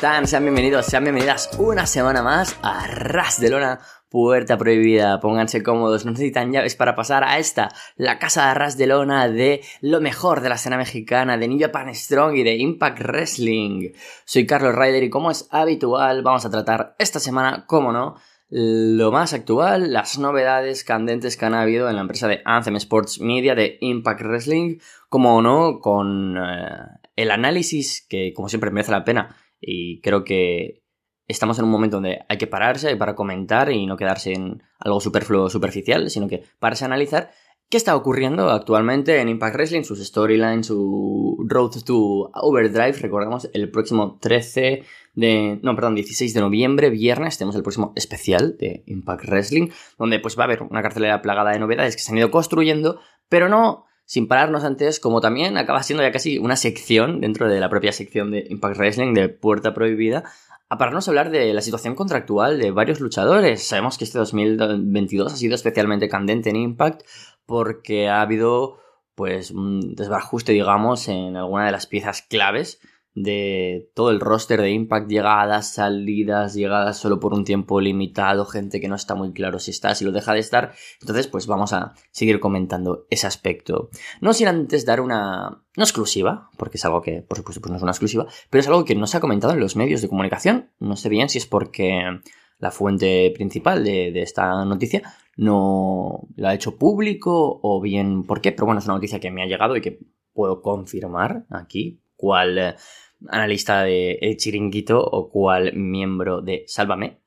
¿Cómo están? Sean bienvenidos, sean bienvenidas una semana más a Ras de Lona, Puerta Prohibida. Pónganse cómodos, no necesitan llaves para pasar a esta, la casa de Ras de Lona de lo mejor de la escena mexicana, de New Japan Strong y de Impact Wrestling. Soy Carlos Ryder y como es habitual, vamos a tratar esta semana, como no, lo más actual, las novedades candentes que han habido en la empresa de Anthem Sports Media de Impact Wrestling, como no, con eh, el análisis que como siempre merece la pena y creo que estamos en un momento donde hay que pararse para comentar y no quedarse en algo superfluo superficial, sino que pararse a analizar qué está ocurriendo actualmente en Impact Wrestling, sus storylines, su Road to Overdrive. Recordamos el próximo 13 de, no, perdón, 16 de noviembre, viernes, tenemos el próximo especial de Impact Wrestling, donde pues va a haber una cartelera plagada de novedades que se han ido construyendo, pero no sin pararnos antes, como también acaba siendo ya casi una sección dentro de la propia sección de Impact Wrestling de Puerta Prohibida, a pararnos a hablar de la situación contractual de varios luchadores. Sabemos que este 2022 ha sido especialmente candente en Impact porque ha habido pues un desbarajuste, digamos, en alguna de las piezas claves de todo el roster de Impact, llegadas, salidas, llegadas solo por un tiempo limitado, gente que no está muy claro si está, si lo deja de estar. Entonces, pues vamos a seguir comentando ese aspecto. No sin antes dar una, no exclusiva, porque es algo que, por supuesto, pues no es una exclusiva, pero es algo que no se ha comentado en los medios de comunicación. No sé bien si es porque la fuente principal de, de esta noticia no la ha hecho público o bien por qué, pero bueno, es una noticia que me ha llegado y que puedo confirmar aquí cual eh, analista de El Chiringuito o cual miembro de Sálvame,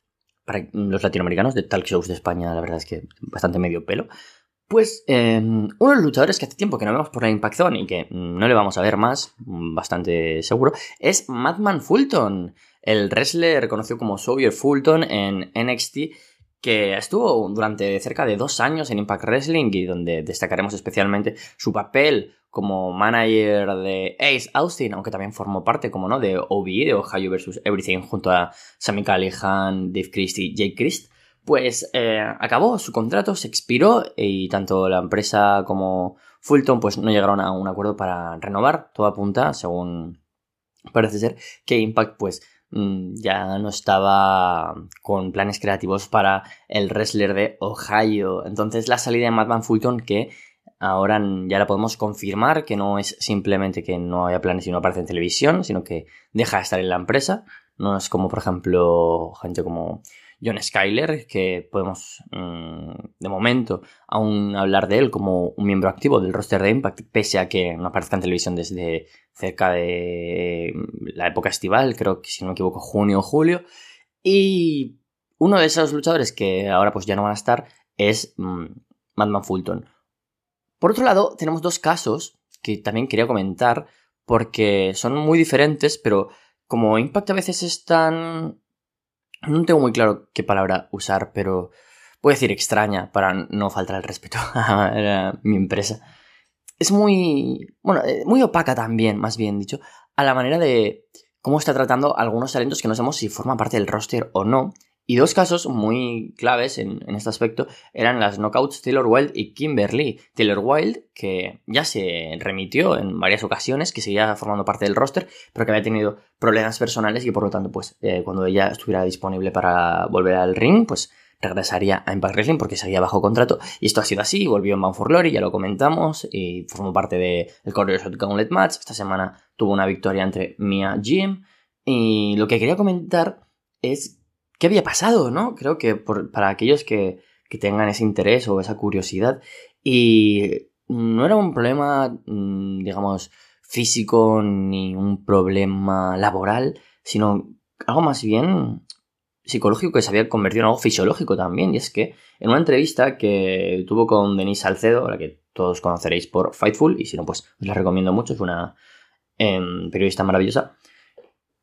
para los latinoamericanos de talk shows de España, la verdad es que bastante medio pelo. Pues em, uno de los luchadores que hace tiempo que no vemos por la Impact Zone y que no le vamos a ver más, bastante seguro, es Madman Fulton, el wrestler conocido como Sawyer Fulton en NXT que estuvo durante cerca de dos años en Impact Wrestling y donde destacaremos especialmente su papel como manager de Ace Austin, aunque también formó parte, como no, de OVE, de Ohio vs. Everything, junto a Sammy Callihan, Dave Christie Jake Christ, pues eh, acabó su contrato, se expiró y tanto la empresa como Fulton pues no llegaron a un acuerdo para renovar, todo apunta, según parece ser, que Impact pues Mm, ya no estaba con planes creativos para el wrestler de Ohio. Entonces la salida de Madman Fulton que ahora ya la podemos confirmar que no es simplemente que no haya planes y no aparece en televisión, sino que deja de estar en la empresa. No es como, por ejemplo, gente como John Skyler, que podemos mm, de momento aún hablar de él como un miembro activo del roster de Impact, pese a que no aparezca en televisión desde cerca de mm, la época estival, creo que si no me equivoco, junio o julio. Y uno de esos luchadores que ahora pues ya no van a estar es mm, Madman Fulton. Por otro lado, tenemos dos casos que también quería comentar porque son muy diferentes, pero como Impact a veces es tan no tengo muy claro qué palabra usar, pero voy a decir extraña para no faltar el respeto a mi empresa. Es muy, bueno, eh, muy opaca también, más bien dicho, a la manera de cómo está tratando algunos talentos que no sabemos si forman parte del roster o no. Y dos casos muy claves en, este aspecto eran las knockouts Taylor Wilde y Kimberly. Taylor Wilde, que ya se remitió en varias ocasiones, que seguía formando parte del roster, pero que había tenido problemas personales y por lo tanto, pues eh, cuando ella estuviera disponible para volver al ring, pues regresaría a Impact Wrestling porque seguía bajo contrato. Y esto ha sido así, volvió en Bound for Glory, ya lo comentamos, y formó parte del de Corridor Shot Gauntlet Match. Esta semana tuvo una victoria entre Mia Jim. Y lo que quería comentar es qué había pasado, ¿no? Creo que para aquellos que, tengan ese interés o esa curiosidad. Y no era un problema, mm, digamos, físico ni un problema laboral, sino algo más bien psicológico que se había convertido en algo fisiológico también. Y es que en una entrevista que tuvo con Denise Salcedo, la que todos conoceréis por Fightful, y si no, pues os la recomiendo mucho, es una em, periodista maravillosa,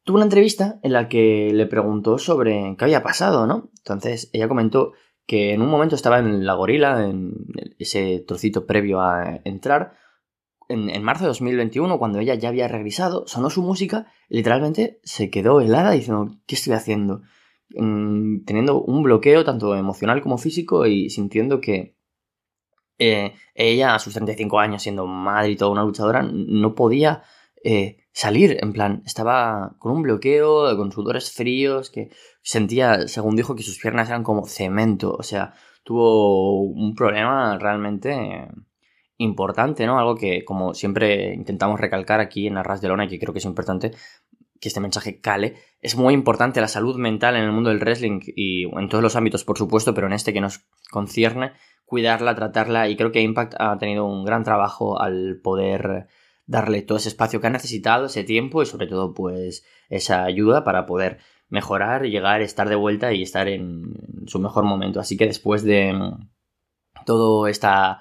tuvo una entrevista en la que le preguntó sobre qué había pasado, ¿no? Entonces ella comentó que en un momento estaba en la gorila, en ese trocito previo a entrar, en, marzo de 2021, cuando ella ya había regresado, sonó su música y literalmente se quedó helada diciendo, ¿qué estoy haciendo? Mm, teniendo un bloqueo tanto emocional como físico y sintiendo que eh, ella a sus 35 años siendo madre y toda una luchadora no podía eh, salir, en plan, estaba con un bloqueo, con sudores fríos, que sentía, según dijo, que sus piernas eran como cemento, o sea, tuvo un problema realmente importante, ¿no? Algo que, como siempre intentamos recalcar aquí en Arras de Lona y que creo que es importante que este mensaje cale, es muy importante la salud mental en el mundo del wrestling y en todos los ámbitos, por supuesto, pero en este que nos concierne, cuidarla, tratarla y creo que Impact ha tenido un gran trabajo al poder darle todo ese espacio que ha necesitado, ese tiempo y sobre todo pues esa ayuda para poder mejorar, llegar, estar de vuelta y estar en su mejor momento. Así que después de todo esta,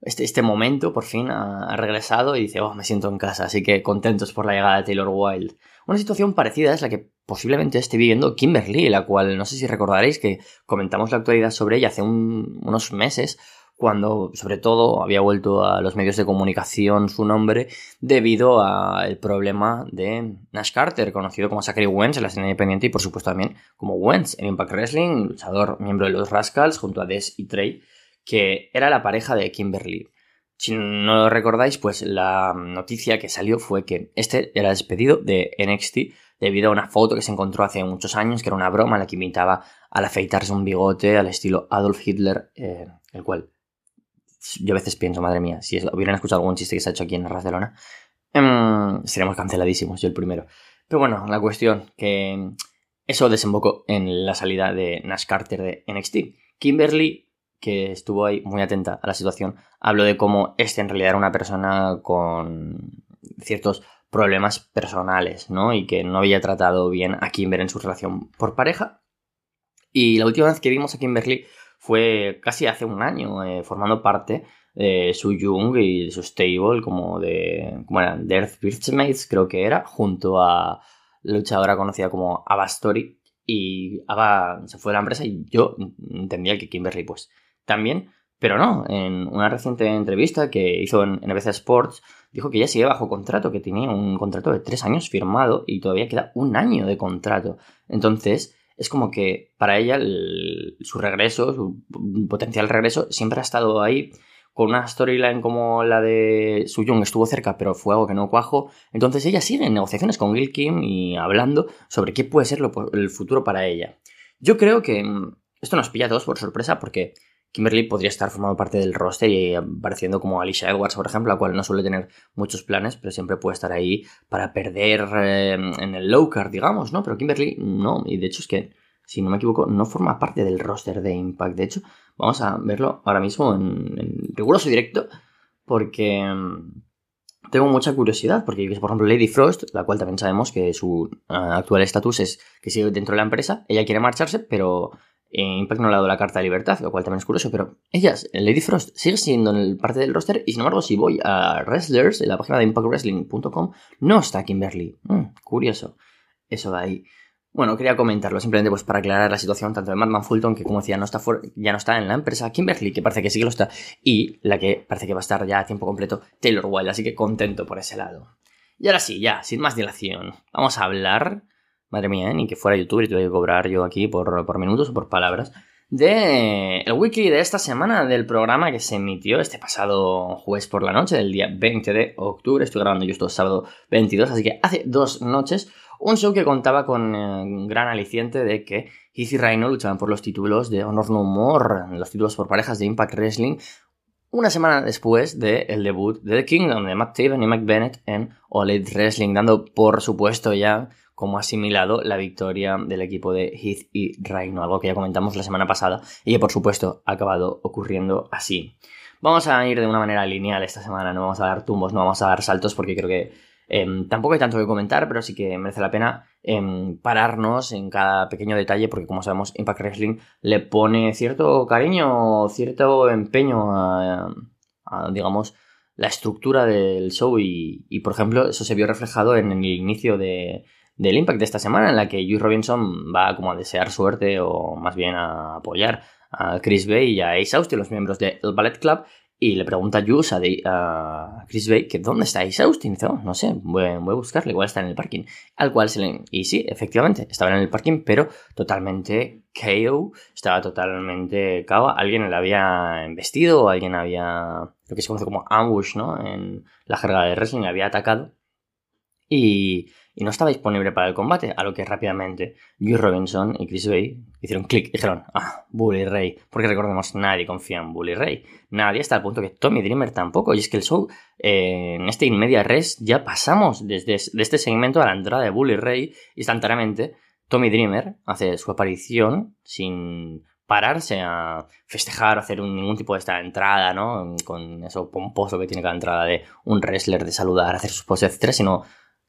este, este momento, por fin ha, regresado y dice, oh, me siento en casa, así que contentos por la llegada de Taylor Wilde. Una situación parecida es la que posiblemente esté viviendo Kimberly, la cual no sé si recordaréis que comentamos la actualidad sobre ella hace unos meses, cuando sobre todo había vuelto a los medios de comunicación su nombre debido al problema de Nash Carter, conocido como Zachary Wentz en la escena independiente y por supuesto también como Wentz en Impact Wrestling, luchador miembro de los Rascals junto a Des y Trey, que era la pareja de Kimberly. Si no lo recordáis, pues la noticia que salió fue que este era despedido de NXT debido a una foto que se encontró hace muchos años, que era una broma la que imitaba al afeitarse un bigote al estilo Adolf Hitler, eh, el cual yo a veces pienso, madre mía, si hubieran escuchado algún chiste que se ha hecho aquí en Ras de Lona, em, seríamos canceladísimos, yo el primero. Pero bueno, la cuestión, que eso desembocó en la salida de Nash Carter de NXT. Kimberly, que estuvo ahí muy atenta a la situación, habló de cómo este en realidad era una persona con ciertos problemas personales, ¿no? Y que no había tratado bien a Kimber en su relación por pareja. Y la última vez que vimos a Kimberly fue casi hace un año eh, formando parte de su Jung y de su stable como de, como era, de Earth Birthmates creo que era, junto a la luchadora conocida como Ava Story y Ava se fue de la empresa y yo entendía que Kimberly pues también, pero no, en una reciente entrevista que hizo en NBC Sports dijo que ya sigue bajo contrato, que tenía un contrato de tres años firmado y todavía queda un año de contrato. Entonces, es como que para ella su regreso, su potencial regreso, siempre ha estado ahí con una storyline como la de Su Young estuvo cerca, pero fue algo que no cuajo. Entonces ella sigue en negociaciones con Gil Kim y hablando sobre qué puede ser el futuro para ella. Yo creo que mm, esto nos pilla a todos por sorpresa porque Kimberly podría estar formando parte del roster y apareciendo como Alicia Edwards, por ejemplo, la cual no suele tener muchos planes, pero siempre puede estar ahí para perder eh, en el low card, digamos, ¿no? Pero Kimberly no, y de hecho es que, si no me equivoco, no forma parte del roster de Impact. De hecho, vamos a verlo ahora mismo en, riguroso directo, porque mm, tengo mucha curiosidad, porque, por ejemplo, Lady Frost, la cual también sabemos que su eh, actual estatus es que sigue dentro de la empresa, ella quiere marcharse, pero Impact no ha dado la carta de libertad, lo cual también es curioso, pero ellas, Lady Frost, sigue siendo en parte del roster y sin embargo si voy a Wrestlers, en la página de impactwrestling.com, no está Kimberly. Mm, curioso. Eso de ahí. Bueno, quería comentarlo simplemente pues para aclarar la situación tanto de Madman Fulton, que como decía, no está ya no está en la empresa, Kimberly, que parece que sí que lo está, y la que parece que va a estar ya a tiempo completo, Taylor Wilde, así que contento por ese lado. Y ahora sí, ya, sin más dilación, vamos a hablar madre mía, ¿eh? ni que fuera youtuber y tuviera que cobrar yo aquí por, por minutos o por palabras, de el wiki de esta semana del programa que se emitió este pasado jueves por la noche, del día 20 de octubre. Estoy grabando yo esto sábado 22, así que hace dos noches. Un show que contaba con eh, gran aliciente de que Heath y Rhino luchaban por los títulos de Honor No More, los títulos por parejas de Impact Wrestling, una semana después del debut de The Kingdom de Matt Taven y Mike Bennett en All Wrestling, dando por supuesto ya como asimilado la victoria del equipo de Heath y Rhino, algo que ya comentamos la semana pasada y que por supuesto ha acabado ocurriendo así. Vamos a ir de una manera lineal esta semana, no vamos a dar tumbos, no vamos a dar saltos porque creo que em, tampoco hay tanto que comentar, pero sí que merece la pena em, pararnos en cada pequeño detalle porque como sabemos Impact Wrestling le pone cierto cariño, cierto empeño a, digamos, la estructura del show y, por ejemplo eso se vio reflejado en el inicio de, del Impact de esta semana, en la que Juice Robinson va como a desear suerte o más bien a apoyar a Chris Bay y a Ace Austin, los miembros del Ballet Club, y le pregunta a Juice a, Chris Bay que dónde está Ace Austin. dice, oh, no sé, voy, a buscarle, igual está en el parking. Al cual se le... Y sí, efectivamente, estaba en el parking, pero totalmente KO, estaba totalmente KO. Alguien le había embestido, alguien había, lo que se conoce como ambush, ¿no? En la jerga de wrestling, le había atacado y, no estaba disponible para el combate, a lo que rápidamente Juice Robinson y Chris Bay hicieron clic y dijeron, ah, Bully Ray, porque recordemos, nadie confía en Bully Ray, nadie hasta el punto que Tommy Dreamer tampoco, y es que el show, eh, en este Inmedia Res, ya pasamos desde este segmento a la entrada de Bully Ray, instantáneamente, Tommy Dreamer hace su aparición sin pararse a festejar, hacer ningún tipo de esta entrada, ¿no? Con eso pomposo que tiene cada entrada de un wrestler, de saludar, hacer sus poses, etcétera, sino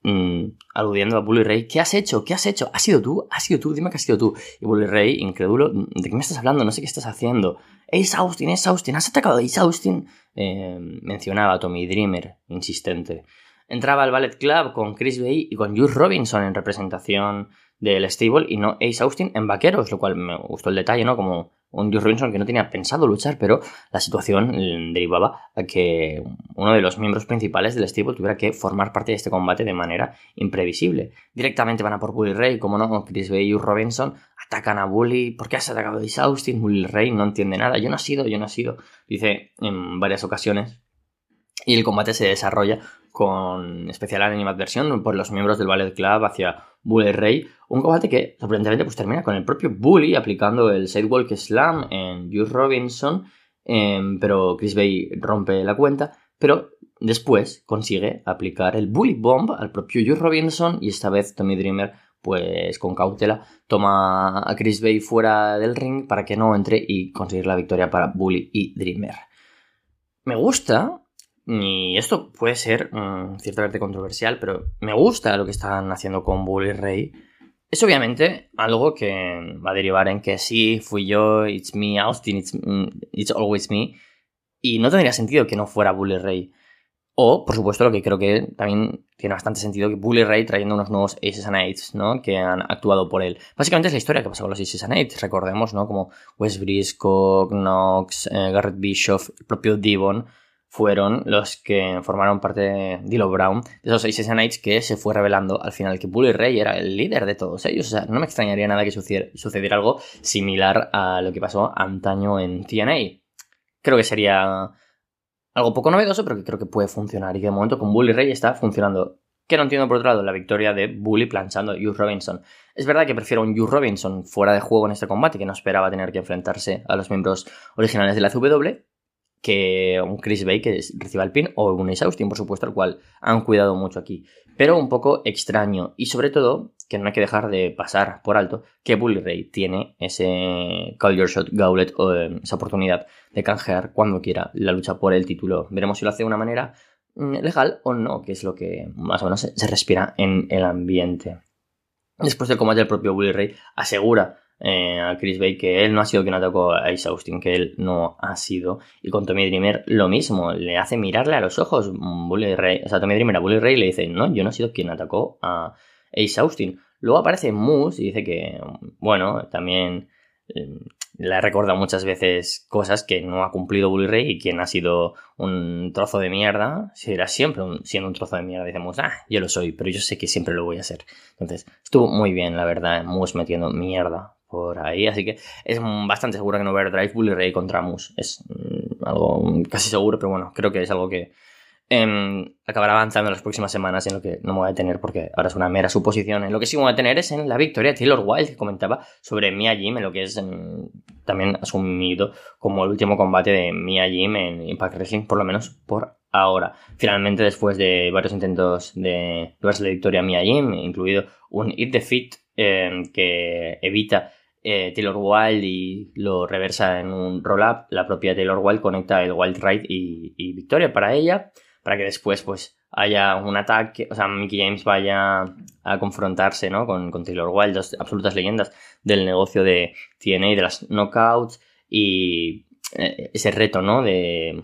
mm, aludiendo a Bully Ray, ¿qué has hecho? ¿Qué has hecho? ¿Has sido tú? ¿Has sido tú? Dime que has sido tú. Y Bully Ray, incrédulo, ¿de qué me estás hablando? No sé qué estás haciendo. Ace Austin, Ace Austin, ¿has atacado a Ace Austin? Eh, mencionaba a Tommy Dreamer, insistente. Entraba al Ballet Club con Chris Bay y con Juice Robinson en representación del stable y no Ace Austin en vaqueros, lo cual me gustó el detalle, ¿no? Como un Juice Robinson que no tenía pensado luchar, pero la situación derivaba a que uno de los miembros principales del stable tuviera que formar parte de este combate de manera imprevisible. Directamente van a por Bully Ray, como no, Chris Bay y Robinson atacan a Bully. ¿Por qué has atacado a Ace Austin? Bully Ray no entiende nada. Yo no he sido, yo no he sido. Dice en varias ocasiones. Y el combate se desarrolla con especial animadversión por los miembros del Ballet Club hacia Bully Ray. Un combate que sorprendentemente pues, termina con el propio Bully aplicando el Sidewalk Slam en Juice Robinson, em, pero Chris Bay rompe la cuenta. Pero después consigue aplicar el Bully Bomb al propio Juice Robinson y esta vez Tommy Dreamer pues con cautela toma a Chris Bay fuera del ring para que no entre y conseguir la victoria para Bully y Dreamer. Me gusta y esto puede ser mm, ciertamente controversial, pero me gusta lo que están haciendo con Bully Ray. Es obviamente algo que va a derivar en que sí, fui yo, it's me, Austin, it's, mm, it's always me. Y no tendría sentido que no fuera Bully Ray. O, por supuesto, lo que creo que también tiene bastante sentido, que Bully Ray trayendo unos nuevos Aces and Eights, ¿no? Que han actuado por él. Básicamente es la historia que pasó con los Aces and Eights, recordemos, ¿no? Como Wes Briscoe, Knox, eh, Garrett Bischoff, el propio Devon fueron los que formaron parte de Dilo Brown, de esos Knights que se fue revelando al final que Bully Ray era el líder de todos ellos. O sea, no me extrañaría nada que sucediera, algo similar a lo que pasó antaño en TNA. Creo que sería algo poco novedoso, pero que creo que puede funcionar. Y de momento con Bully Ray está funcionando. Que no entiendo por otro lado la victoria de Bully planchando a Hugh Robinson. Es verdad que prefiero un Hugh Robinson fuera de juego en este combate, que no esperaba tener que enfrentarse a los miembros originales de la CW, que un Chris Bay que reciba el pin o un Ace Austin, por supuesto, al cual han cuidado mucho aquí. Pero un poco extraño y sobre todo que no hay que dejar de pasar por alto que Bully Ray tiene ese Call Your Shot Gauntlet o eh, esa oportunidad de canjear cuando quiera la lucha por el título. Veremos si lo hace de una manera mm, legal o no, que es lo que más o menos se respira en el ambiente. Después del combate, el propio Bully Ray asegura eh, a Chris Bay que él no ha sido quien atacó a Ace Austin, que él no ha sido. Y con Tommy Dreamer lo mismo, le hace mirarle a los ojos. Bully Ray, o sea, Tommy Dreamer a Bully Ray le dice, no, yo no he sido quien atacó a Ace Austin. Luego aparece Moose y dice que, bueno, también eh, le ha recordado muchas veces cosas que no ha cumplido Bully Ray y quien ha sido un trozo de mierda será siempre siendo un trozo de mierda. Decimos, ah, yo lo soy, pero yo sé que siempre lo voy a ser. Entonces, estuvo muy bien, la verdad, Moose metiendo mierda por ahí, así que es bastante seguro que no va a haber Drive Bully Ray contra Moose. Es mm, algo casi seguro, pero bueno, creo que es algo que em, acabará avanzando en las próximas semanas en lo que no me voy a detener porque ahora es una mera suposición. En lo que sí me voy a detener es en la victoria de Taylor Wilde que comentaba sobre Mia Jim, en lo que es em, también asumido como el último combate de Mia Jim en Impact Wrestling, por lo menos por ahora. Finalmente, después de varios intentos de llevarse la victoria a Mia Jim, incluido un Hit Defeat Em, que evita eh, Taylor Wild y lo reversa en un roll-up, la propia Taylor Wild conecta el Wild Ride y, victoria para ella, para que después pues haya un ataque, o sea, Mickey James vaya a confrontarse ¿no? con, con Taylor Wild, dos absolutas leyendas del negocio de TNA, de las knockouts y eh, ese reto ¿no? de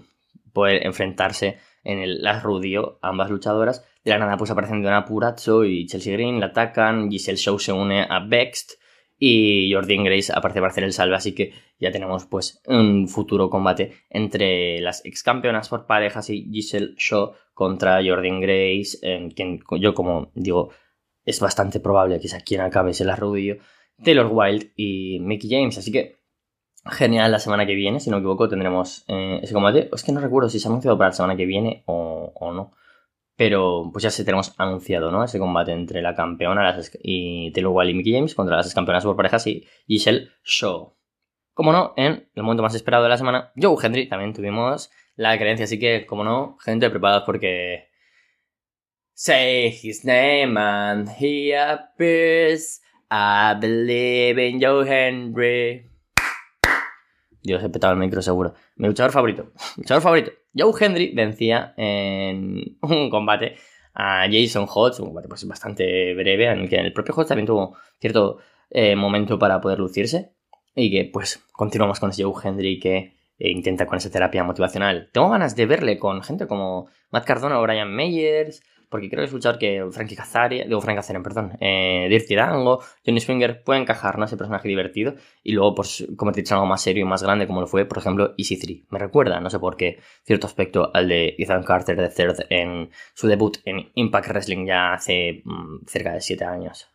poder enfrentarse en el Last Rudio, ambas luchadoras, de la nada pues aparecen Donna Purazzo y Chelsea Green, la atacan, Giselle Show se une a Bext y Jordan Grace aparece para hacer el salve, así que ya tenemos pues un futuro combate entre las ex campeonas por parejas y Giselle Shaw contra Jordan Grace, en quien yo como digo es bastante probable que sea quien acabe ese Last Rudio, Taylor Wilde y Mickey James, así que genial la semana que viene, si no me equivoco, tendremos eh, ese combate. Es que no recuerdo si se ha anunciado para la semana que viene o, no. Pero pues ya se tenemos anunciado, ¿no? Ese combate entre la campeona y Taylor Wiley y Mickey James contra las campeonas por parejas y Giselle Shaw. Como no, en el momento más esperado de la semana, Joe Hendry también tuvimos la creencia, así que, como no, gente, preparados porque... Say his name and he appears. I believe in Joe Hendry. Dios, he petado el micro seguro. Mi luchador favorito. luchador favorito. Joe Hendry vencía en un combate a Jason Hodge, un combate pues, bastante breve, en el que el propio Hodge también tuvo cierto eh, momento para poder lucirse. Y que pues continuamos con ese Joe Hendry que eh, intenta con esa terapia motivacional. Tengo ganas de verle con gente como Matt Cardona o Brian Meyers, porque creo que es luchador que Frankie Kazarian, digo Frank Kazarian, perdón, eh, Dirty Dango, Johnny Swinger puede encajar, ¿no? Ese personaje divertido y luego pues convertirse en algo más serio y más grande como lo fue, por ejemplo, Easy 3. Me recuerda, no sé por qué, cierto aspecto al de Ethan Carter de Third en su debut en Impact Wrestling ya hace mm, cerca de 7 años.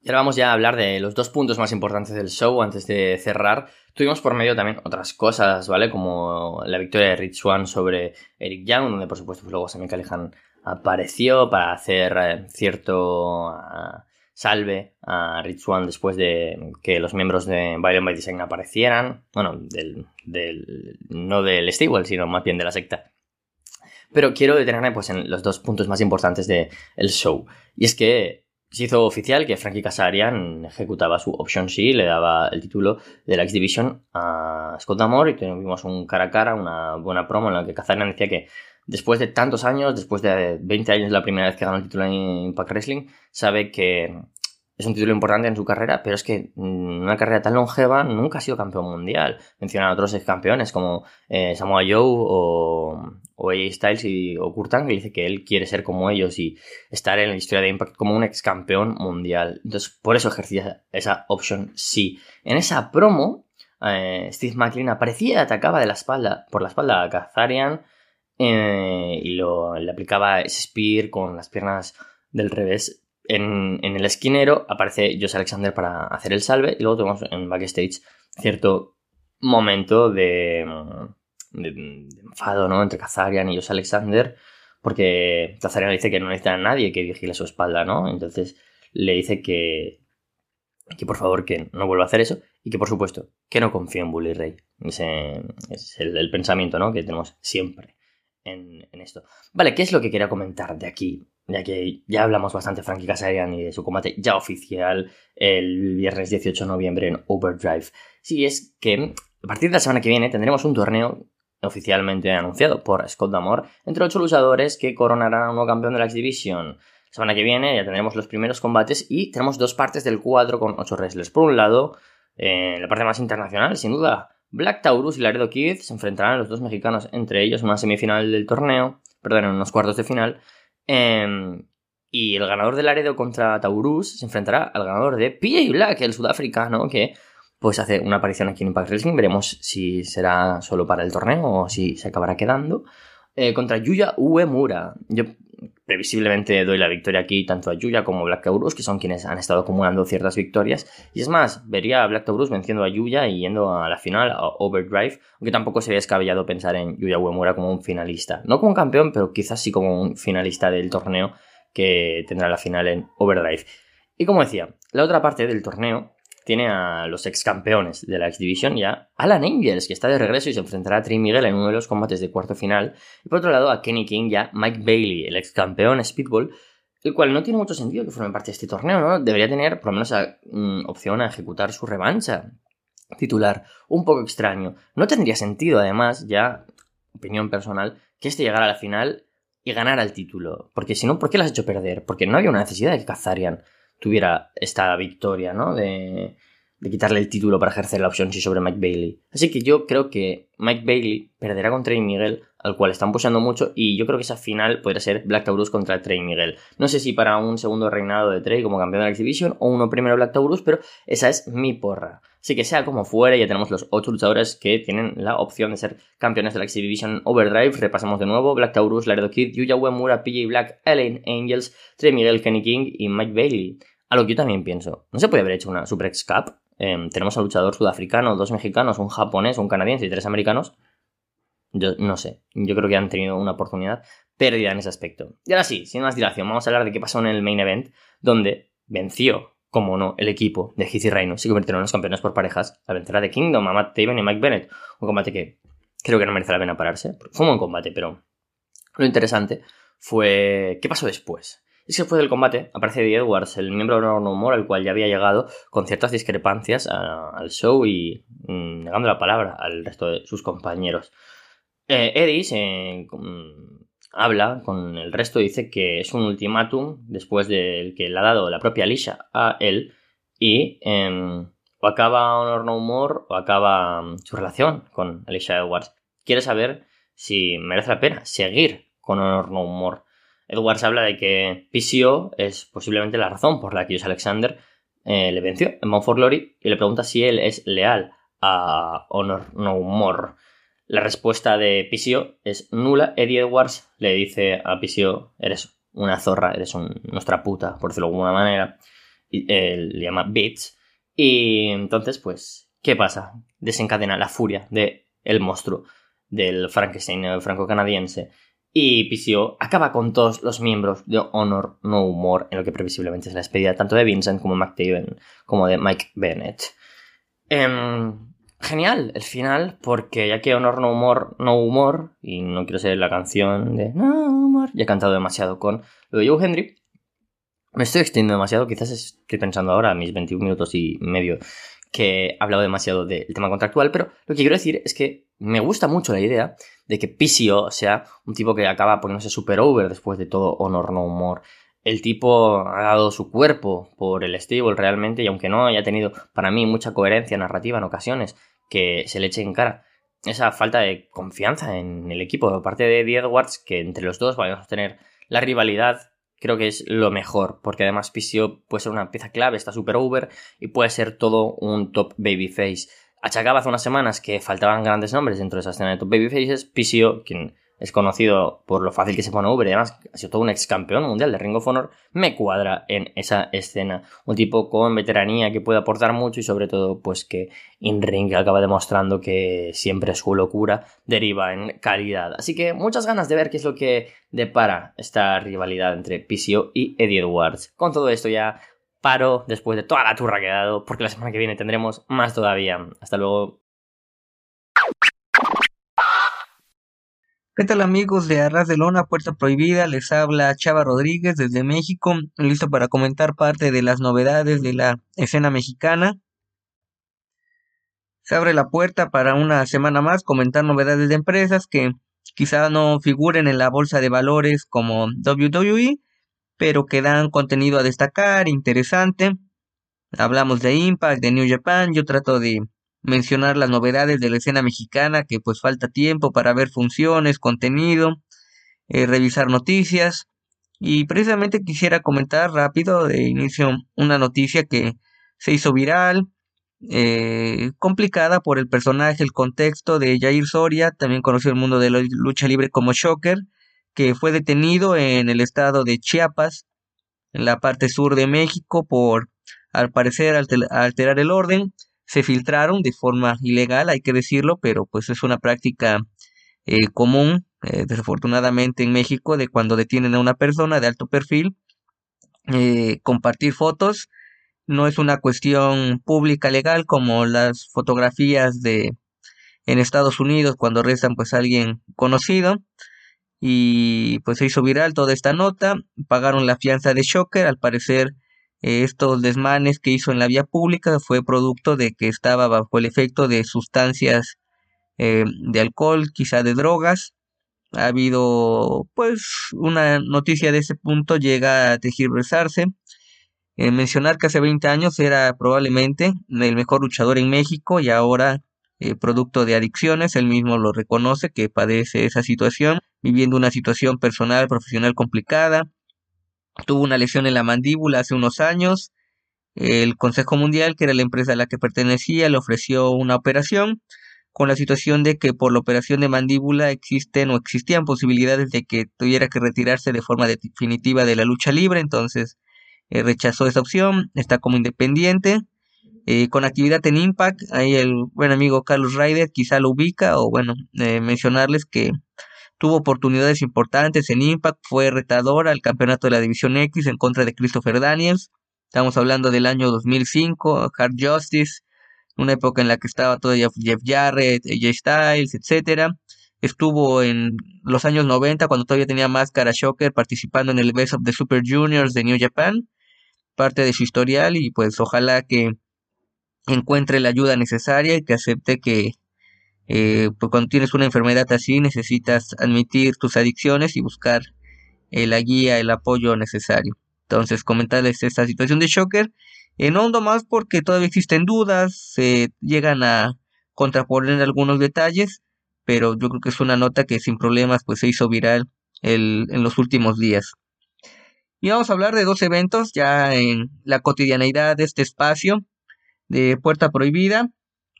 Y ahora vamos ya a hablar de los dos puntos más importantes del show antes de cerrar. Tuvimos por medio también otras cosas, ¿vale? Como la victoria de Rich Swan sobre Eric Young, donde por supuesto luego Sammy Callihan apareció para hacer eh, cierto ah, salve a Rich Swan después de que los miembros de Violent by Design aparecieran. Bueno, del, no del stable, sino más bien de la secta. Pero quiero detenerme pues, en los dos puntos más importantes del show. Y es que se hizo oficial que Frankie Kazarian ejecutaba su Option C, le daba el título de la X Division a Scott Amor y tuvimos un cara a cara, una buena promo en la que Kazarian decía que después de tantos años, después de 20 años la primera vez que ganó el título en Impact Wrestling, sabe que es un título importante en su carrera, pero es que una carrera tan longeva nunca ha sido campeón mundial. Menciona a otros campeones como eh, Samoa Joe o, o AJ Styles y, o Kurt Angle, dice que él quiere ser como ellos y estar en la historia de Impact como un ex campeón mundial. Entonces, por eso ejercía esa opción sí. En esa promo, eh, Steve McLean aparecía y atacaba de la espalda, por la espalda a Kazarian eh, y lo, le aplicaba ese spear con las piernas del revés. En, el esquinero aparece Josh Alexander para hacer el salve y luego tenemos en backstage cierto momento de, de, enfado ¿no? entre Kazarian y Josh Alexander porque Kazarian le dice que no necesita a nadie que vigile su espalda, ¿no? Entonces le dice que, que por favor que no vuelva a hacer eso y que por supuesto que no confíe en Bully Ray. Ese es el, el pensamiento ¿no? que tenemos siempre en, esto. Vale, ¿qué es lo que quería comentar de aquí? Ya que ya hablamos bastante de Frankie Kazarian y de su combate ya oficial el viernes 18 de noviembre en Overdrive. Sí, es que a partir de la semana que viene tendremos un torneo oficialmente anunciado por Scott Damore entre ocho luchadores que coronarán a un nuevo campeón de la X Division. La semana que viene ya tendremos los primeros combates y tenemos dos partes del cuadro con ocho wrestlers. Por un lado, eh, la parte más internacional, sin duda, Black Taurus y Laredo Kid se enfrentarán a los dos mexicanos entre ellos en una semifinal del torneo, perdón, en unos cuartos de final. Em, y el ganador de Laredo contra Taurus se enfrentará al ganador de PJ Black, el sudafricano, que pues hace una aparición aquí en Impact Wrestling. Veremos si será solo para el torneo o si se acabará quedando. Eh, contra Yuya Uemura. Yo previsiblemente doy la victoria aquí tanto a Yuya como a Black Taurus, que son quienes han estado acumulando ciertas victorias. Y es más, vería a Black Taurus venciendo a Yuya y yendo a la final, a Overdrive, aunque tampoco sería descabellado pensar en Yuya Uemura como un finalista. No como un campeón, pero quizás sí como un finalista del torneo que tendrá la final en Overdrive. Y como decía, la otra parte del torneo tiene a los ex campeones de la X Division ya Alan Angels, que está de regreso y se enfrentará a Trey Miguel en uno de los combates de cuarto final. Y por otro lado a Kenny King ya Mike Bailey, el ex campeón Speedball, el cual no tiene mucho sentido que forme parte de este torneo, ¿no? Debería tener por lo menos a, mm, opción a ejecutar su revancha titular. Un poco extraño. No tendría sentido, además, ya, opinión personal, que este llegara a la final y ganara el título. Porque si no, ¿por qué lo has hecho perder? Porque no había una necesidad de que Kazarian tuviera esta victoria, ¿no? De, de quitarle el título para ejercer la opción sí sobre Mike Bailey. Así que yo creo que Mike Bailey perderá contra Trey Miguel, al cual están pushando mucho, y yo creo que esa final podría ser Black Taurus contra Trey Miguel. No sé si para un segundo reinado de Trey como campeón de la Exhibition o uno primero Black Taurus, pero esa es mi porra. Así que sea como fuere, ya tenemos los 8 luchadores que tienen la opción de ser campeones de la Exhibition Overdrive. Repasamos de nuevo: Black Taurus, Laredo Kid, Yuya Uemura, PJ Black, Ellen Angels, Trey Miguel, Kenny King y Mike Bailey. A lo que yo también pienso, ¿no se puede haber hecho una Super X Cup? Em, tenemos al luchador sudafricano, dos mexicanos, un japonés, un canadiense y tres americanos. Yo no sé, yo creo que han tenido una oportunidad perdida en ese aspecto. Y ahora sí, sin más dilación, vamos a hablar de qué pasó en el main event, donde venció, como no, el equipo de Heath y se convirtieron en los campeones por parejas la vencerá de Kingdom a Matt Taven y Mike Bennett. Un combate que creo que no merece la pena pararse. Fue un buen combate, pero lo interesante fue qué pasó después. Después del combate aparece Eddie Edwards, el miembro de No More, al cual ya había llegado con ciertas discrepancias al show y mm, negando la palabra al resto de sus compañeros. Eh, Eddie se, mm, habla con el resto dice que es un ultimátum después del que le ha dado la propia Alicia a él y em, o acaba Honor No More o acaba mm, su relación con Alicia Edwards. Quiere saber si merece la pena seguir con Honor No More. Edwards habla de que PCO es posiblemente la razón por la que Josh Alexander eh, le venció en Bound for Glory y le pregunta si él es leal a Honor No More. La respuesta de PCO es nula. Eddie Edwards le dice a PCO, eres una zorra, eres nuestra puta, por decirlo de alguna manera. Y, él le llama Beats. Y entonces, pues, ¿qué pasa? Desencadena la furia de el monstruo del Frankenstein franco-canadiense y PCO acaba con todos los miembros de Honor No Humor en lo que previsiblemente es la despedida tanto de Vincent como McTaven como de Mike Bennett. Em, genial el final, porque ya que Honor No Humor, No Humor, y no quiero ser la canción de No Humor, ya he cantado demasiado con lo de Joe Henry, me estoy extendiendo demasiado, quizás estoy pensando ahora, mis 21 minutos y medio, que he hablado demasiado del tema contractual, pero lo que quiero decir es que me gusta mucho la idea de que PCO sea un tipo que acaba poniéndose super over después de todo Honor No Humor. El tipo ha dado su cuerpo por el stable realmente y aunque no haya tenido para mí mucha coherencia narrativa en ocasiones que se le eche en cara esa falta de confianza en el equipo por parte de Eddie Edwards que entre los dos vamos a tener la rivalidad creo que es lo mejor, porque además PCO puede ser una pieza clave, está super over y puede ser todo un top babyface achacaba hace unas semanas que faltaban grandes nombres dentro de esa escena de Top Babyfaces, PCO, quien es conocido por lo fácil que se pone Uber y además ha sido todo un ex campeón mundial de Ring of Honor, me cuadra en esa escena. Un tipo con veteranía que puede aportar mucho y sobre todo pues que in ring acaba demostrando que siempre su locura deriva en calidad. Así que muchas ganas de ver qué es lo que depara esta rivalidad entre PCO y Eddie Edwards. Con todo esto ya paro después de toda la turra que he dado, porque la semana que viene tendremos más todavía. Hasta luego. ¿Qué tal amigos de Arras de Lona, Puerta Prohibida? Les habla Chava Rodríguez desde México, listo para comentar parte de las novedades de la escena mexicana. Se abre la puerta para una semana más comentar novedades de empresas que quizá no figuren en la bolsa de valores como WWE, pero que dan contenido a destacar, interesante. Hablamos de Impact, de New Japan, yo trato de mencionar las novedades de la escena mexicana, que pues falta tiempo para ver funciones, contenido, eh, revisar noticias. Y precisamente quisiera comentar rápido de inicio una noticia que se hizo viral, eh, complicada por el personaje, el contexto de Jair Soria, también conocido el mundo de la lucha libre como Shocker, que fue detenido en el estado de Chiapas, en la parte sur de México, por al parecer alterar el orden. Se filtraron de forma ilegal, hay que decirlo, pero pues es una práctica eh, común, eh, desafortunadamente en México, de cuando detienen a una persona de alto perfil, eh, compartir fotos. No es una cuestión pública legal como las fotografías de en Estados Unidos cuando restan pues a alguien conocido y pues se hizo viral toda esta nota, pagaron la fianza de Shocker, al parecer eh, estos desmanes que hizo en la vía pública fue producto de que estaba bajo el efecto de sustancias eh, de alcohol, quizá de drogas. Ha habido pues una noticia de ese punto llega a tergiversarse. Eh, mencionar que hace 20 años era probablemente el mejor luchador en México y ahora eh, producto de adicciones, él mismo lo reconoce que padece esa situación, viviendo una situación personal, profesional complicada, tuvo una lesión en la mandíbula hace unos años, el Consejo Mundial, que era la empresa a la que pertenecía, le ofreció una operación, con la situación de que por la operación de mandíbula existen o existían posibilidades de que tuviera que retirarse de forma definitiva de la lucha libre, entonces eh, rechazó esa opción, está como independiente, eh, con actividad en Impact. Ahí el buen amigo Carlos Ryder quizá lo ubica o bueno, eh, mencionarles que tuvo oportunidades importantes en Impact, fue retador al campeonato de la División X en contra de Christopher Daniels. Estamos hablando del año 2005, Hard Justice, una época en la que estaba todavía Jeff Jarrett, AJ Styles, etcétera. Estuvo en los años 90 cuando todavía tenía máscara Shocker participando en el Best of the Super Juniors de New Japan, parte de su historial y pues ojalá que encuentre la ayuda necesaria y que acepte que eh, pues cuando tienes una enfermedad así necesitas admitir tus adicciones y buscar eh, la guía, el apoyo necesario. Entonces comentarles esta situación de Shocker. En hondo más porque todavía existen dudas, se llegan a contraponer algunos detalles, pero yo creo que es una nota que sin problemas pues se hizo viral el, en los últimos días. Y vamos a hablar de dos eventos ya en la cotidianeidad de este espacio de Puerta Prohibida.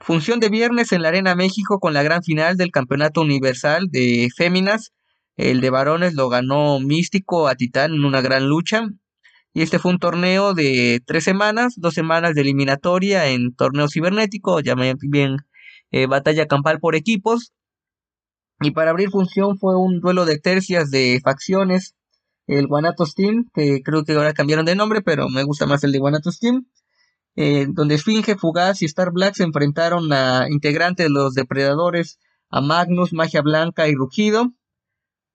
Función de viernes en la Arena México con la gran final del Campeonato Universal de Féminas. El de varones lo ganó Místico a Titán en una gran lucha. Y este fue un torneo de tres semanas, dos semanas de eliminatoria en torneo cibernético, ya bien eh, batalla campal por equipos. Y para abrir función fue un duelo de tercias de facciones. El Guanatos Team, que creo que ahora cambiaron de nombre, pero me gusta más el de Guanatos Team eh, donde Esfinge, Fugaz y Star Black se enfrentaron a integrantes de los depredadores, a Magnus, Magia Blanca y Rugido.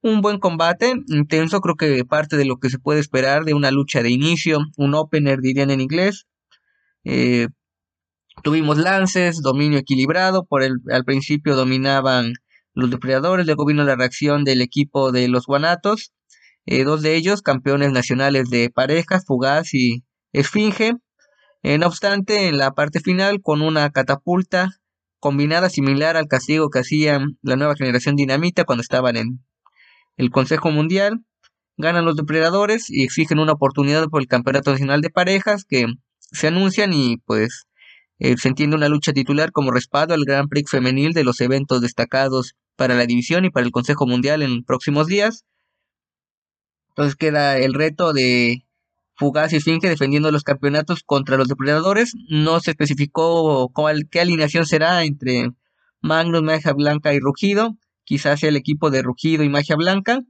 Un buen combate, intenso, creo que parte de lo que se puede esperar de una lucha de inicio, un opener dirían en inglés. Eh, tuvimos lances, dominio equilibrado, por el, al principio dominaban los depredadores, luego vino la reacción del equipo de los guanatos, eh, dos de ellos campeones nacionales de parejas, Fugaz y Esfinge, eh, no obstante, en la parte final, con una catapulta combinada similar al castigo que hacía la nueva generación dinamita cuando estaban en el Consejo Mundial, ganan los depredadores y exigen una oportunidad por el Campeonato Nacional de Parejas que se anuncian y pues eh, se entiende una lucha titular como respaldo al Gran Prix femenil de los eventos destacados para la división y para el Consejo Mundial en próximos días. Entonces queda el reto de Fugaz y Esfinge defendiendo los campeonatos contra los depredadores. No se especificó cuál, qué alineación será entre Magnus, Magia Blanca y Rugido. Quizás sea el equipo de Rugido y Magia Blanca.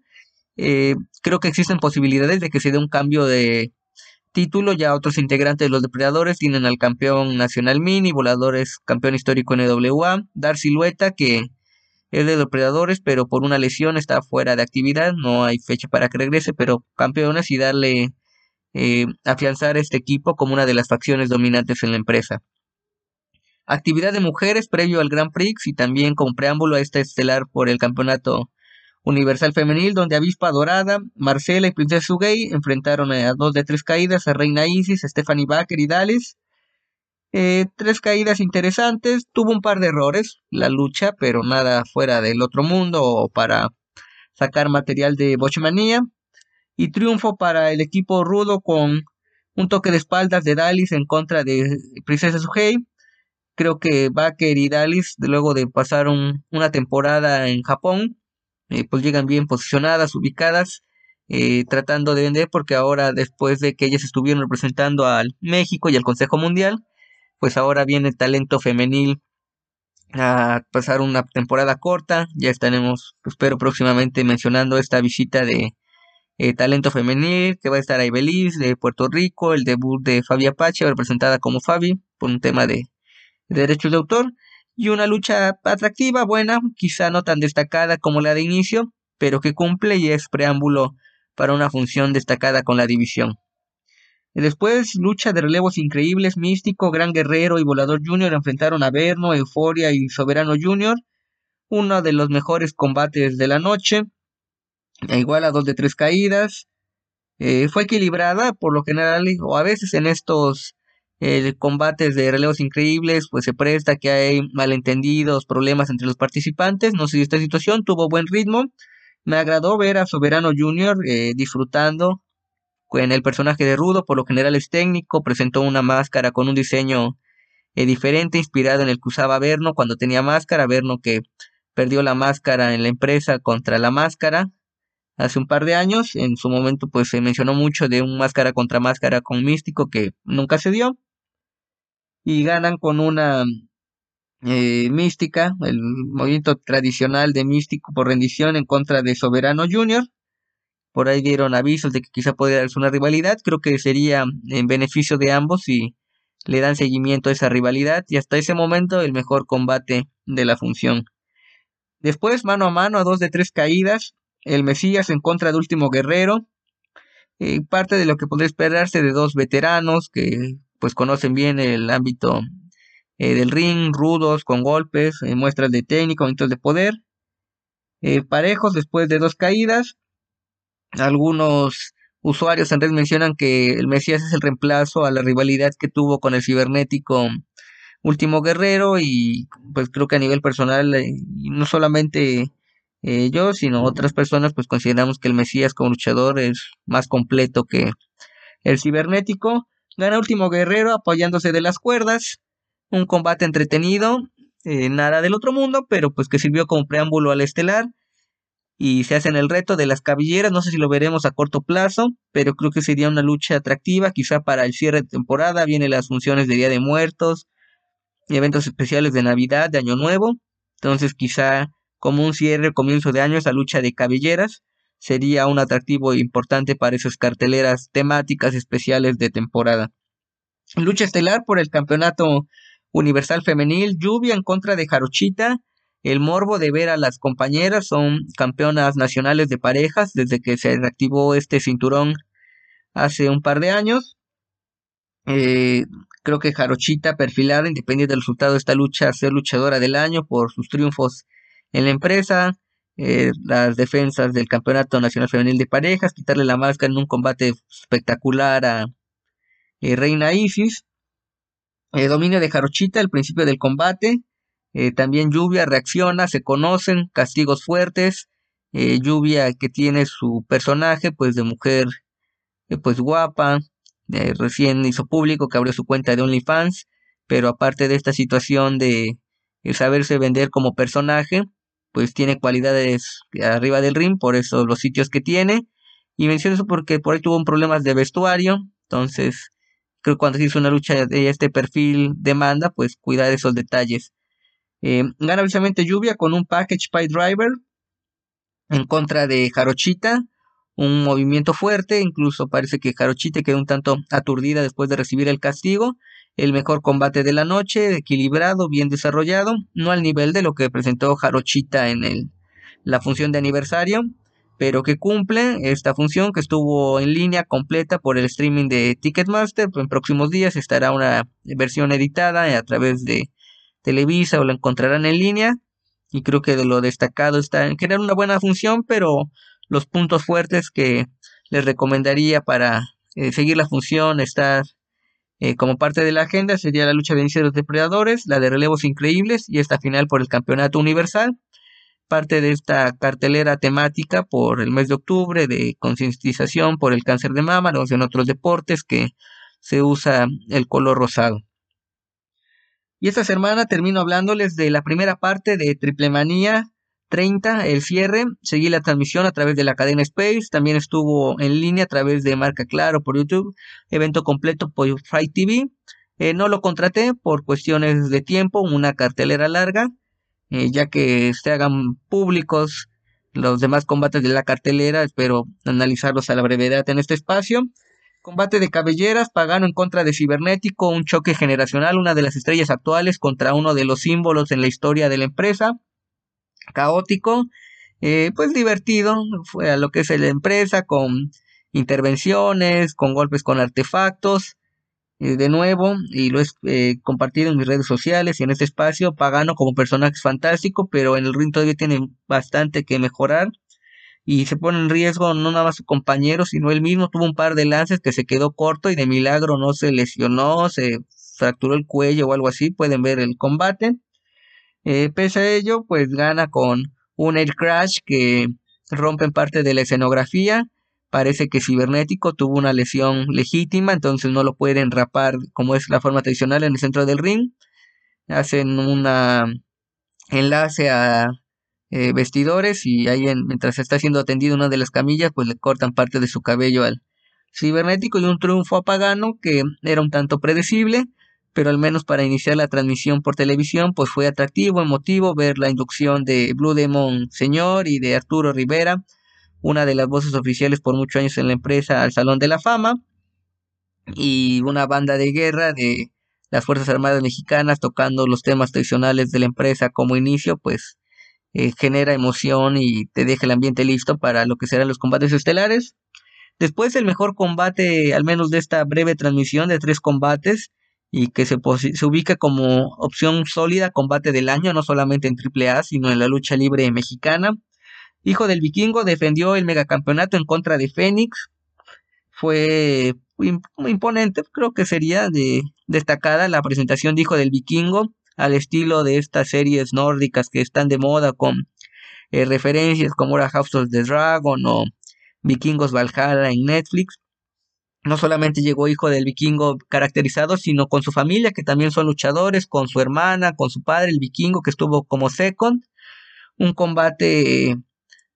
Eh, creo que existen posibilidades de que se dé un cambio de título. Ya otros integrantes de los depredadores tienen al campeón nacional mini, voladores campeón histórico NWA, Dar Silueta, que es de depredadores, pero por una lesión está fuera de actividad. No hay fecha para que regrese, pero campeones y darle eh, afianzar este equipo como una de las facciones dominantes en la empresa. Actividad de mujeres previo al Grand Prix y también como preámbulo a este estelar por el campeonato universal femenil, donde Avispa Dorada, Marcela y Princesa Sugei enfrentaron a dos de tres caídas, a Reina Isis, Stephanie Baker y Dallas. Eh, tres caídas interesantes, tuvo un par de errores la lucha, pero nada fuera del otro mundo o para sacar material de Bochmanía y triunfo para el equipo rudo con un toque de espaldas de Dalis en contra de Princesa Suhei. Creo que Baker y Dalis, luego de pasar una temporada en Japón, eh, pues llegan bien posicionadas, ubicadas, eh, tratando de vender, porque ahora después de que ellas estuvieron representando al México y al Consejo Mundial, pues ahora viene el talento femenil a pasar una temporada corta. Ya estaremos, espero próximamente mencionando esta visita de eh, talento femenil, que va a estar ahí Beliz de Puerto Rico, el debut de Fabi Apache, representada como Fabi, por un tema de, derechos de autor, y una lucha atractiva, buena, quizá no tan destacada como la de inicio, pero que cumple y es preámbulo para una función destacada con la división. Después, lucha de relevos increíbles, Místico, Gran Guerrero y Volador Junior enfrentaron a Verno, Euforia y Soberano Junior, uno de los mejores combates de la noche, igual a dos de tres caídas. Eh, fue equilibrada por lo general, o a veces en estos eh, combates de relevos increíbles, pues se presta que hay malentendidos, problemas entre los participantes. No sé si esta situación tuvo buen ritmo. Me agradó ver a Soberano Jr. Eh, disfrutando con el personaje de Rudo, por lo general es técnico, presentó una máscara con un diseño diferente, inspirado en el que usaba Verno cuando tenía máscara, Verno que perdió la máscara en la empresa contra la máscara, hace un par de años. En su momento, pues se mencionó mucho de un máscara contra máscara con Místico que nunca se dio. y ganan con una eh, mística, el movimiento tradicional de místico por rendición en contra de Soberano Junior. Por ahí dieron avisos de que quizá podría darse una rivalidad. Creo que sería en beneficio de ambos si le dan seguimiento a esa rivalidad. Y hasta ese momento el mejor combate de la función. Después, mano a mano, a dos de tres caídas. El Mesías en contra de Último Guerrero. Eh, parte de lo que podría esperarse de dos veteranos que pues conocen bien el ámbito eh, del ring, rudos, con golpes, eh, muestras de técnica, momentos de poder. parejos después de dos caídas. Algunos usuarios en red mencionan que el Mesías es el reemplazo a la rivalidad que tuvo con el cibernético Último Guerrero y pues creo que a nivel personal, no solamente eh, yo, sino otras personas, pues consideramos que el Mesías como luchador es más completo que el cibernético. Gana Último Guerrero apoyándose de las cuerdas. Un combate entretenido, eh, nada del otro mundo, pero pues que sirvió como preámbulo al estelar. Y se hacen el reto de las cabilleras, no sé si lo veremos a corto plazo, pero creo que sería una lucha atractiva, quizá para el cierre de temporada, vienen las funciones de Día de Muertos, y eventos especiales de Navidad, de Año Nuevo, entonces quizá como un cierre comienzo de año esa lucha de cabelleras sería un atractivo importante para esas carteleras temáticas especiales de temporada. Lucha estelar por el campeonato universal femenil, lluvia en contra de Jarochita, el morbo de ver a las compañeras, son campeonas nacionales de parejas desde que se reactivó este cinturón hace un par de años. Eh, creo que Jarochita perfilada, independiente del resultado de esta lucha, ser luchadora del año por sus triunfos en la empresa, eh, las defensas del Campeonato Nacional Femenil de Parejas, quitarle la máscara en un combate espectacular a eh, Reina Isis, eh, dominio de Jarochita al principio del combate, también Lluvia reacciona, se conocen, castigos fuertes, Lluvia que tiene su personaje pues de mujer pues guapa, recién hizo público que abrió su cuenta de OnlyFans, pero aparte de esta situación de saberse vender como personaje, pues tiene cualidades arriba del ring, por eso los sitios que tiene. Y menciono eso porque por ahí tuvo un problemas de vestuario, entonces creo que cuando se hizo una lucha de este perfil demanda, pues cuidar esos detalles. Eh, gana precisamente Lluvia con un package pie driver en contra de Jarochita, un movimiento fuerte, incluso parece que Jarochita quedó un tanto aturdida después de recibir el castigo, el mejor combate de la noche, equilibrado, bien desarrollado, no al nivel de lo que presentó Jarochita en el, la función de aniversario, pero que cumple esta función que estuvo en línea completa por el streaming de Ticketmaster. En próximos días estará una versión editada a través de Televisa o la encontrarán en línea. Y creo que de lo destacado está en crear una buena función, pero los puntos fuertes que les recomendaría para eh, seguir la función, estar eh, como parte de la agenda sería la lucha de inicio de los depredadores, la de relevos increíbles y esta final por el campeonato universal. Parte de esta cartelera temática por el mes de octubre de concientización por el cáncer de mama, o en otros deportes que se usa el color rosado. Y esta semana termino hablándoles de la primera parte de Triple Manía 30, el cierre. Seguí la transmisión a través de la cadena Space. También estuvo en línea a través de Marca Claro por YouTube. Evento completo por Fight TV. Eh, no lo contraté por cuestiones de tiempo, una cartelera larga, eh, ya que se hagan públicos los demás combates de la cartelera. Espero analizarlos a la brevedad en este espacio. Combate de cabelleras, Pagano en contra de Cibernético, un choque generacional, una de las estrellas actuales contra uno de los símbolos en la historia de la empresa caótico, eh, pues divertido, fue a lo que es la empresa con intervenciones, con golpes con artefactos, eh, de nuevo, y lo he compartido en mis redes sociales y en este espacio, Pagano como personaje fantástico, pero en el ring todavía tiene bastante que mejorar y se pone en riesgo no nada más su compañero, sino él mismo tuvo un par de lances que se quedó corto y de milagro no se lesionó, se fracturó el cuello o algo así, pueden ver el combate. Eh, pese a ello, pues gana con un air crash que rompe en parte de la escenografía. Parece que Cibernético tuvo una lesión legítima, entonces no lo pueden rapar como es la forma tradicional en el centro del ring. Hacen un enlace a eh, vestidores y ahí mientras está siendo atendido una de las camillas, pues le cortan parte de su cabello al cibernético y un triunfo apagano que era un tanto predecible pero al menos para iniciar la transmisión por televisión, pues fue atractivo, emotivo ver la inducción de Blue Demon Señor y de Arturo Rivera, una de las voces oficiales por muchos años en la empresa, al Salón de la Fama, y una banda de guerra de las Fuerzas Armadas Mexicanas tocando los temas tradicionales de la empresa como inicio, pues eh, genera emoción y te deja el ambiente listo para lo que serán los combates estelares. Después el mejor combate, al menos de esta breve transmisión de tres combates, y que se, se ubica como opción sólida combate del año, no solamente en AAA, sino en la lucha libre mexicana. Hijo del Vikingo defendió el megacampeonato en contra de Fénix. Fue muy imponente, creo que sería de destacada la presentación de Hijo del Vikingo al estilo de estas series nórdicas que están de moda con eh, referencias como era House of the Dragon o Vikingos Valhalla en Netflix no solamente llegó hijo del vikingo caracterizado, sino con su familia, que también son luchadores, con su hermana, con su padre, el vikingo, que estuvo como second. Un combate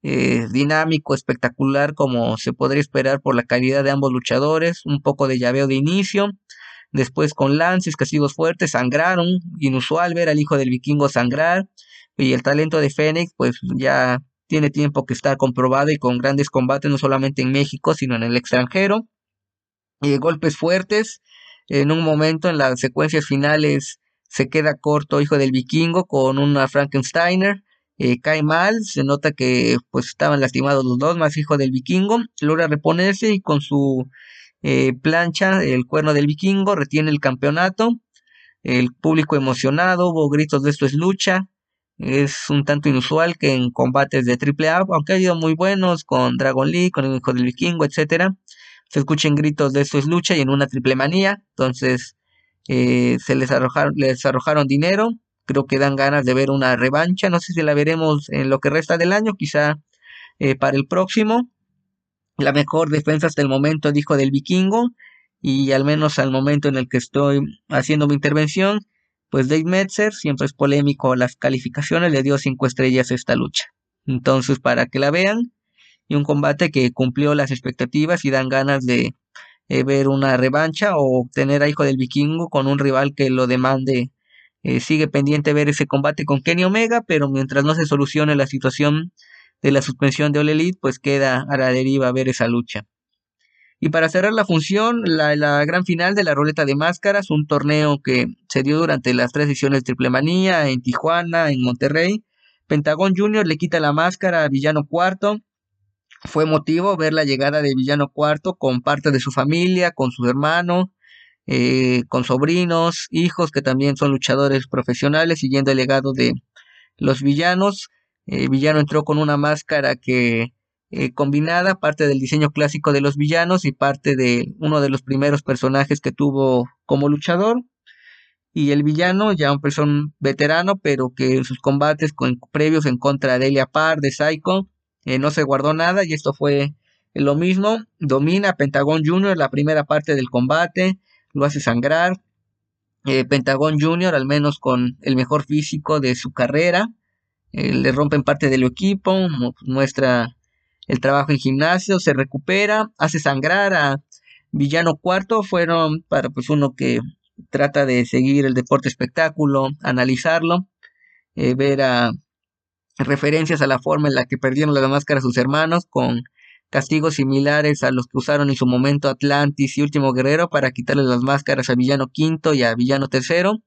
eh, dinámico, espectacular, como se podría esperar por la calidad de ambos luchadores. Un poco de llaveo de inicio. Después con lances, castigos fuertes, sangraron. Inusual ver al hijo del vikingo sangrar. Y el talento de Fénix, pues ya tiene tiempo que está comprobado y con grandes combates, no solamente en México, sino en el extranjero golpes fuertes. En un momento en las secuencias finales se queda corto Hijo del Vikingo con una Frankensteiner. Eh, cae mal, se nota que pues estaban lastimados los dos, más Hijo del Vikingo. Logra reponerse y con su eh, plancha, el cuerno del Vikingo, retiene el campeonato. El público emocionado, hubo gritos de esto es lucha. Es un tanto inusual que en combates de AAA, aunque ha habido muy buenos con Dragon League, con el Hijo del Vikingo, etcétera, se escuchen gritos de esto es lucha y en una triple manía. Entonces eh, se les arrojaron, les arrojaron dinero. Creo que dan ganas de ver una revancha. No sé si la veremos en lo que resta del año, quizá eh, para el próximo. La mejor defensa hasta el momento, dijo del vikingo. Y al menos al momento en el que estoy haciendo mi intervención, pues Dave Metzer, siempre es polémico las calificaciones, le dio cinco estrellas a esta lucha. Entonces, para que la vean, y un combate que cumplió las expectativas y dan ganas de eh, ver una revancha o tener a Hijo del Vikingo con un rival que lo demande. Eh, sigue pendiente ver ese combate con Kenny Omega, pero mientras no se solucione la situación de la suspensión de All Elite, pues queda a la deriva ver esa lucha. Y para cerrar la función, la, gran final de la Roleta de Máscaras, un torneo que se dio durante las tres ediciones de Triple Manía, en Tijuana, en Monterrey. Pentagón Jr. le quita la máscara a Villano Cuarto fue emotivo ver la llegada de Villano Cuarto con parte de su familia, con su hermano, eh, con sobrinos, hijos que también son luchadores profesionales, siguiendo el legado de los villanos. Eh, villano entró con una máscara que eh, combinada, parte del diseño clásico de los villanos y parte de uno de los primeros personajes que tuvo como luchador. Y el villano, ya un person veterano, pero que en sus combates con, previos en contra de Elia Par, de Psycho, eh, no se guardó nada y esto fue lo mismo. Domina Pentagon Jr. la primera parte del combate, lo hace sangrar. Eh, Pentagon Jr. al menos con el mejor físico de su carrera, eh, le rompen parte del equipo, muestra el trabajo en gimnasio, se recupera, hace sangrar a Villano Cuarto, fueron para pues uno que trata de seguir el deporte espectáculo, analizarlo, ver a referencias a la forma en la que perdieron la máscara sus hermanos, con castigos similares a los que usaron en su momento Atlantis y Último Guerrero para quitarles las máscaras a Villano Quinto y a Villano Tercero.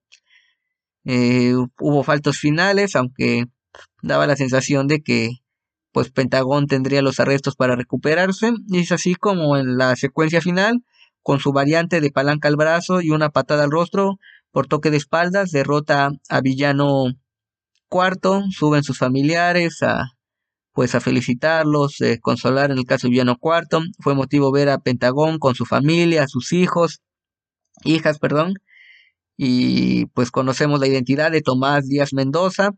Eh, hubo faltos finales, aunque daba la sensación de que pues Pentagón tendría los arrestos para recuperarse. Y es así como en la secuencia final, con su variante de palanca al brazo y una patada al rostro por toque de espaldas, derrota a Villano cuarto, suben sus familiares a pues a felicitarlos, eh, consolar en el caso de Villano Cuarto. Fue motivo ver a Pentagón con su familia, sus hijos, hijas, perdón. Y pues conocemos la identidad de Tomás Díaz Mendoza,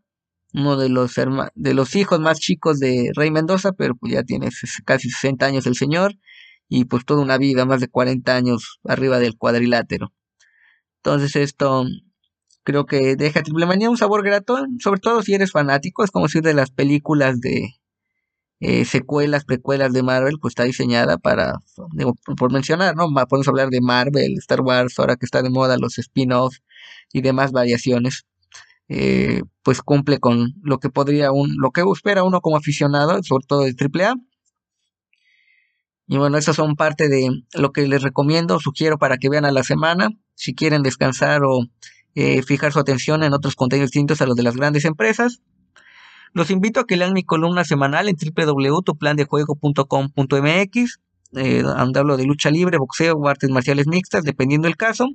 uno de los, de los hijos más chicos de Rey Mendoza, pero pues ya tiene casi 60 años el señor y pues toda una vida, más de 40 años arriba del cuadrilátero. Entonces esto Creo que deja Triple Manía un sabor grato, sobre todo si eres fanático, es como si de las películas de eh, secuelas, precuelas de Marvel, pues está diseñada para, por mencionar, ¿no? Podemos hablar de Marvel, Star Wars, ahora que está de moda los spin-offs y demás variaciones. Eh, pues cumple con lo que podría un, lo que espera uno como aficionado, sobre todo de AAA. Y bueno, esas son parte de lo que les recomiendo, sugiero para que vean a la semana, si quieren descansar o eh, fijar su atención en otros contenidos distintos a los de las grandes empresas. Los invito a que lean mi columna semanal en www.tuplandejuego.com.mx, eh, donde hablo de lucha libre, boxeo o artes marciales mixtas, dependiendo del caso,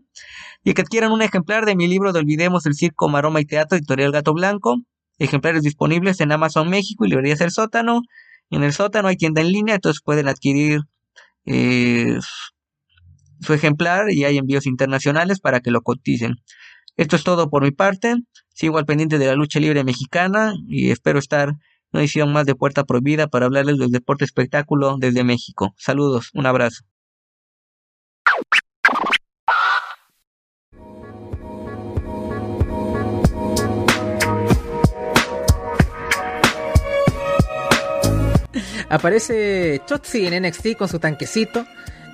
y que adquieran un ejemplar de mi libro de Olvidemos el Circo, Maroma y Teatro, editorial Gato Blanco, ejemplares disponibles en Amazon México y librerías El Sótano. En el sótano hay tienda en línea, entonces pueden adquirir eh, su ejemplar y hay envíos internacionales para que lo coticen. Esto es todo por mi parte. Sigo al pendiente de la lucha libre mexicana y espero estar en una edición más de Puerta Prohibida para hablarles del deporte espectáculo desde México. Saludos, un abrazo. Aparece Chotzi en NXT con su tanquecito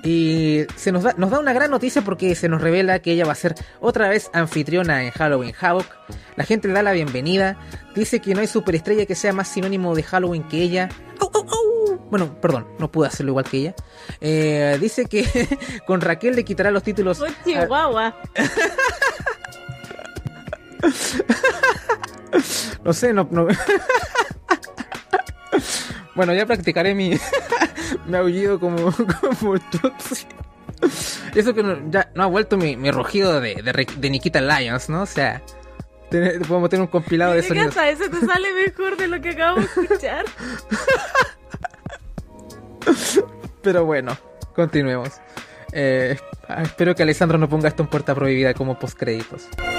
y se nos da, nos da una gran noticia porque se nos revela que ella va a ser otra vez anfitriona en Halloween Havoc. La gente le da la bienvenida. Dice que no hay superestrella que sea más sinónimo de Halloween que ella. Bueno, perdón, no pude hacerlo igual que ella. Eh, dice que con Raquel le quitará los títulos. Chihuahua. no sé, no. no... bueno, ya practicaré mi. Me ha aullido como, como Eso que no, ya no ha vuelto mi, mi rugido de, de, de, Nikita Lyons, ¿no? O sea, podemos tener un compilado de sonidos. eso te sale mejor de lo que acabo de escuchar. Pero bueno, continuemos. Eh, espero que Alessandro no ponga esto en puerta prohibida como postcréditos. créditos